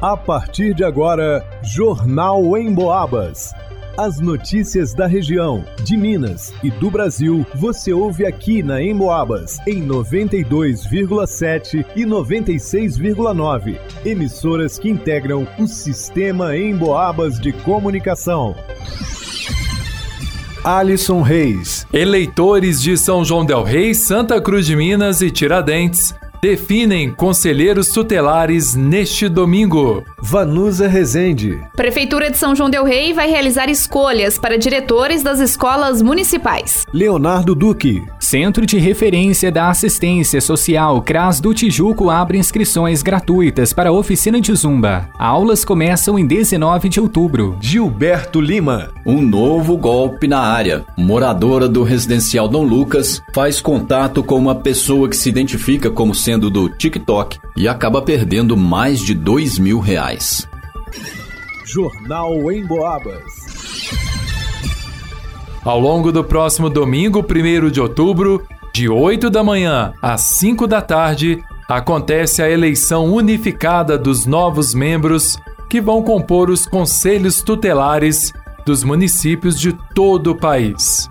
A partir de agora, Jornal em Boabas. As notícias da região, de Minas e do Brasil, você ouve aqui na Emboabas, em 92,7 e 96,9. Emissoras que integram o sistema Emboabas de comunicação. Alisson Reis. Eleitores de São João Del Rei, Santa Cruz de Minas e Tiradentes definem conselheiros tutelares neste domingo. Vanusa Rezende. Prefeitura de São João Del Rei vai realizar escolhas para diretores das escolas municipais. Leonardo Duque. Centro de Referência da Assistência Social CRAS do Tijuco abre inscrições gratuitas para a oficina de Zumba. Aulas começam em 19 de outubro. Gilberto Lima. Um novo golpe na área. Moradora do residencial Dom Lucas faz contato com uma pessoa que se identifica como sendo do TikTok e acaba perdendo mais de dois mil reais. Jornal em Boabas. Ao longo do próximo domingo, 1 de outubro, de 8 da manhã às 5 da tarde, acontece a eleição unificada dos novos membros que vão compor os conselhos tutelares dos municípios de todo o país.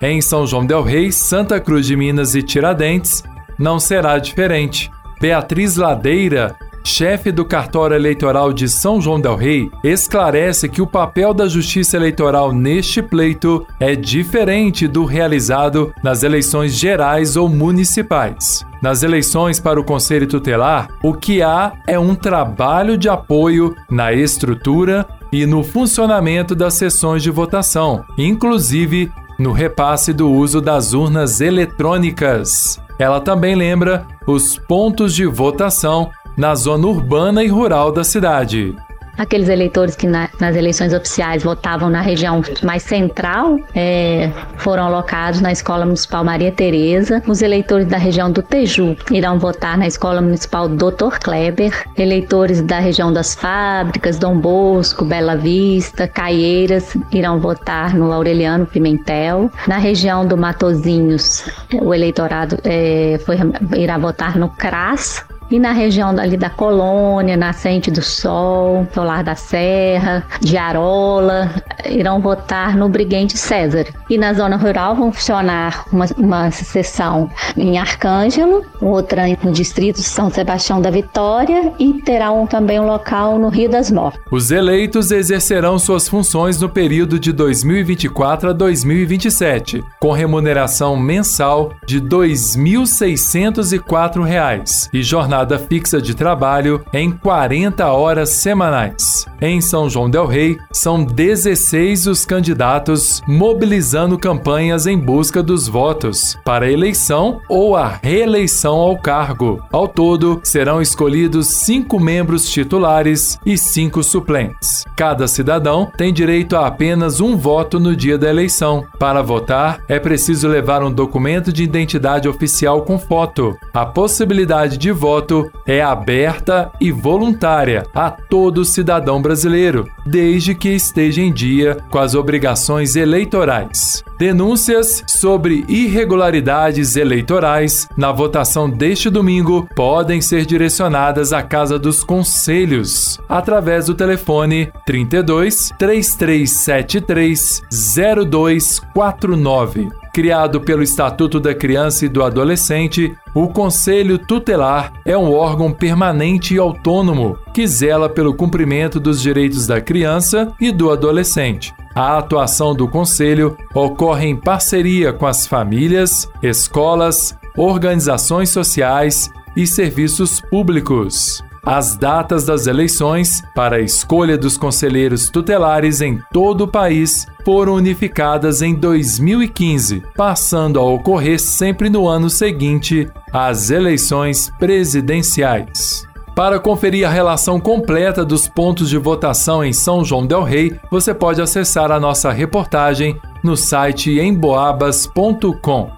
Em São João Del Rei, Santa Cruz de Minas e Tiradentes, não será diferente. Beatriz Ladeira, chefe do cartório eleitoral de São João del Rei, esclarece que o papel da Justiça Eleitoral neste pleito é diferente do realizado nas eleições gerais ou municipais. Nas eleições para o Conselho Tutelar, o que há é um trabalho de apoio na estrutura e no funcionamento das sessões de votação, inclusive no repasse do uso das urnas eletrônicas. Ela também lembra os pontos de votação na zona urbana e rural da cidade aqueles eleitores que na, nas eleições oficiais votavam na região mais central é, foram alocados na Escola Municipal Maria Tereza. Os eleitores da região do Teju irão votar na Escola Municipal Dr. Kleber. Eleitores da região das fábricas, Dom Bosco, Bela Vista, Caieiras irão votar no Aureliano Pimentel. Na região do Matozinhos, o eleitorado é, foi, irá votar no CRAS, e na região ali da Colônia, Nascente do Sol, Solar da Serra, de Arola, irão votar no Briguente César. E na zona rural vão funcionar uma, uma sessão em Arcângelo, outra no distrito São Sebastião da Vitória e terá um, também um local no Rio das Mortes. Os eleitos exercerão suas funções no período de 2024 a 2027, com remuneração mensal de R$ 2.604 e jornada jornada fixa de trabalho em 40 horas semanais. Em São João Del Rei, são 16 os candidatos mobilizando campanhas em busca dos votos para a eleição ou a reeleição ao cargo. Ao todo, serão escolhidos cinco membros titulares e cinco suplentes. Cada cidadão tem direito a apenas um voto no dia da eleição. Para votar, é preciso levar um documento de identidade oficial com foto. A possibilidade de voto voto é aberta e voluntária a todo cidadão brasileiro, desde que esteja em dia com as obrigações eleitorais. Denúncias sobre irregularidades eleitorais na votação deste domingo podem ser direcionadas à Casa dos Conselhos através do telefone 32 3373 0249 criado pelo Estatuto da Criança e do Adolescente, o Conselho Tutelar é um órgão permanente e autônomo que zela pelo cumprimento dos direitos da criança e do adolescente. A atuação do Conselho ocorre em parceria com as famílias, escolas, organizações sociais e serviços públicos. As datas das eleições para a escolha dos conselheiros tutelares em todo o país foram unificadas em 2015, passando a ocorrer sempre no ano seguinte às eleições presidenciais. Para conferir a relação completa dos pontos de votação em São João Del Rei, você pode acessar a nossa reportagem no site emboabas.com.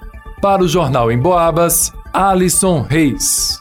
Para o Jornal Emboabas, Alisson Reis.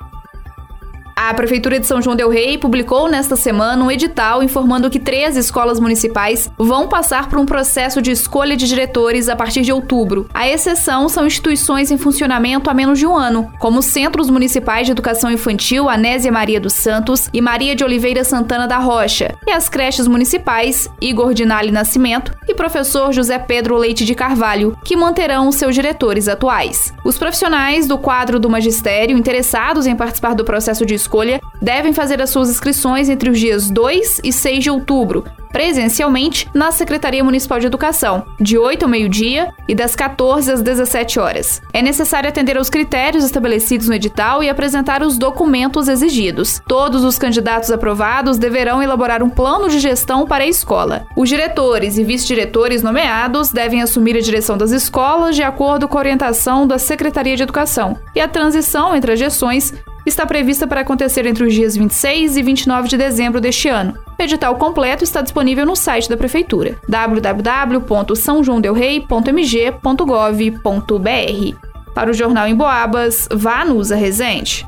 A Prefeitura de São João Del Rei publicou nesta semana um edital informando que três escolas municipais vão passar por um processo de escolha de diretores a partir de outubro. A exceção são instituições em funcionamento há menos de um ano, como os Centros Municipais de Educação Infantil Anésia Maria dos Santos e Maria de Oliveira Santana da Rocha, e as creches municipais Igor Dinali Nascimento e professor José Pedro Leite de Carvalho, que manterão seus diretores atuais. Os profissionais do quadro do magistério interessados em participar do processo de escolha escolha devem fazer as suas inscrições entre os dias 2 e 6 de outubro, presencialmente na Secretaria Municipal de Educação, de 8 ao meio-dia e das 14 às 17 horas. É necessário atender aos critérios estabelecidos no edital e apresentar os documentos exigidos. Todos os candidatos aprovados deverão elaborar um plano de gestão para a escola. Os diretores e vice-diretores nomeados devem assumir a direção das escolas de acordo com a orientação da Secretaria de Educação, e a transição entre as gestões está prevista para acontecer entre os dias 26 e 29 de dezembro deste ano. O edital completo está disponível no site da Prefeitura www.sãojoaodelrei.mg.gov.br. Para o Jornal em Boabas, vá no Usa Resente.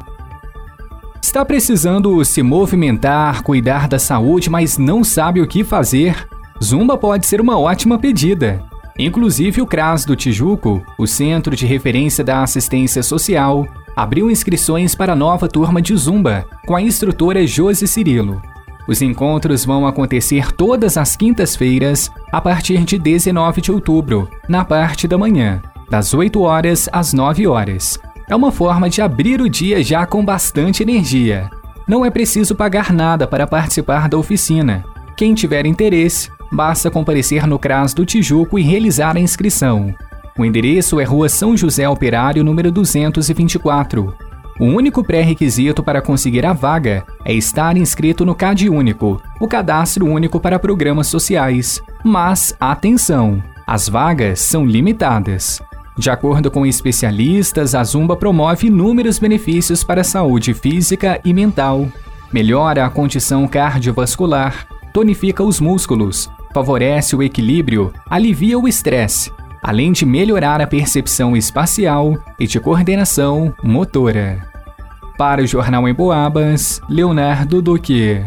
Está precisando se movimentar, cuidar da saúde, mas não sabe o que fazer? Zumba pode ser uma ótima pedida. Inclusive, o CRAS do Tijuco, o Centro de Referência da Assistência Social, abriu inscrições para a nova turma de Zumba, com a instrutora Josi Cirilo. Os encontros vão acontecer todas as quintas-feiras, a partir de 19 de outubro, na parte da manhã, das 8 horas às 9 horas. É uma forma de abrir o dia já com bastante energia. Não é preciso pagar nada para participar da oficina. Quem tiver interesse, basta comparecer no CRAS do Tijuco e realizar a inscrição. O endereço é Rua São José Operário, número 224. O único pré-requisito para conseguir a vaga é estar inscrito no CAD Único, o Cadastro Único para Programas Sociais. Mas, atenção! As vagas são limitadas. De acordo com especialistas, a Zumba promove inúmeros benefícios para a saúde física e mental. Melhora a condição cardiovascular, tonifica os músculos, favorece o equilíbrio, alivia o estresse, além de melhorar a percepção espacial e de coordenação motora. Para o Jornal em Boabas, Leonardo Duque.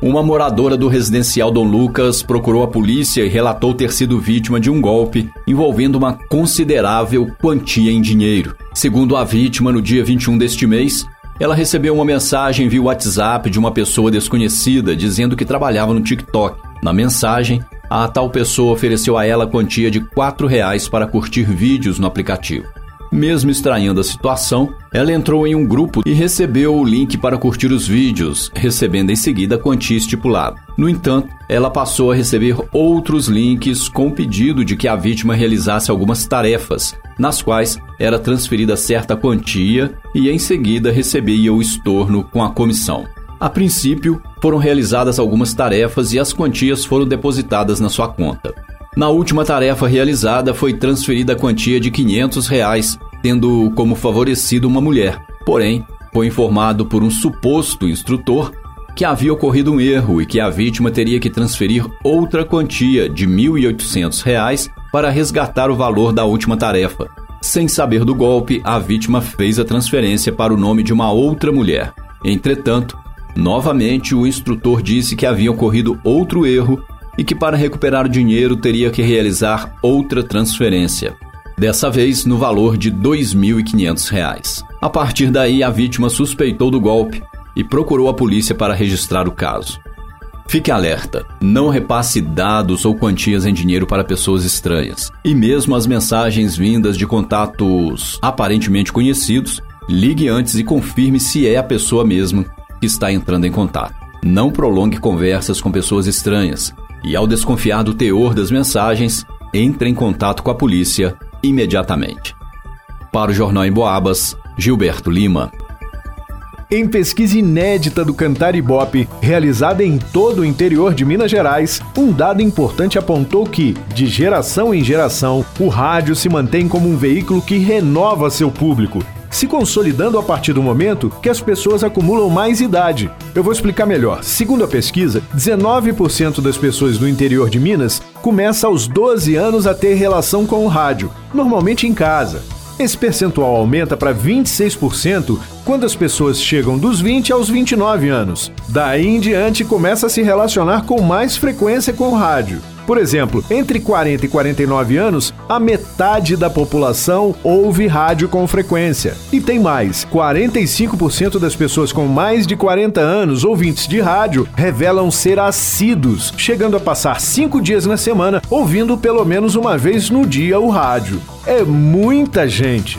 Uma moradora do residencial Dom Lucas procurou a polícia e relatou ter sido vítima de um golpe envolvendo uma considerável quantia em dinheiro. Segundo a vítima, no dia 21 deste mês, ela recebeu uma mensagem via WhatsApp de uma pessoa desconhecida dizendo que trabalhava no TikTok. Na mensagem, a tal pessoa ofereceu a ela a quantia de R$ reais para curtir vídeos no aplicativo. Mesmo estranhando a situação, ela entrou em um grupo e recebeu o link para curtir os vídeos, recebendo em seguida a quantia estipulada. No entanto, ela passou a receber outros links com o pedido de que a vítima realizasse algumas tarefas, nas quais era transferida certa quantia e em seguida recebia o estorno com a comissão. A princípio, foram realizadas algumas tarefas e as quantias foram depositadas na sua conta. Na última tarefa realizada, foi transferida a quantia de 500 reais, tendo como favorecido uma mulher. Porém, foi informado por um suposto instrutor que havia ocorrido um erro e que a vítima teria que transferir outra quantia de 1.800 reais para resgatar o valor da última tarefa. Sem saber do golpe, a vítima fez a transferência para o nome de uma outra mulher. Entretanto, Novamente, o instrutor disse que havia ocorrido outro erro e que para recuperar o dinheiro teria que realizar outra transferência. Dessa vez no valor de R$ 2.500. A partir daí, a vítima suspeitou do golpe e procurou a polícia para registrar o caso. Fique alerta, não repasse dados ou quantias em dinheiro para pessoas estranhas. E mesmo as mensagens vindas de contatos aparentemente conhecidos, ligue antes e confirme se é a pessoa mesma que está entrando em contato. Não prolongue conversas com pessoas estranhas e, ao desconfiar do teor das mensagens, entre em contato com a polícia imediatamente. Para o Jornal em Boabas, Gilberto Lima. Em pesquisa inédita do Cantar Ibope, realizada em todo o interior de Minas Gerais, um dado importante apontou que, de geração em geração, o rádio se mantém como um veículo que renova seu público se consolidando a partir do momento que as pessoas acumulam mais idade. Eu vou explicar melhor. Segundo a pesquisa, 19% das pessoas do interior de Minas começa aos 12 anos a ter relação com o rádio, normalmente em casa. Esse percentual aumenta para 26% quando as pessoas chegam dos 20 aos 29 anos. Daí em diante começa a se relacionar com mais frequência com o rádio. Por exemplo, entre 40 e 49 anos, a metade da população ouve rádio com frequência. E tem mais: 45% das pessoas com mais de 40 anos ouvintes de rádio revelam ser assíduos, chegando a passar cinco dias na semana ouvindo pelo menos uma vez no dia o rádio. É muita gente.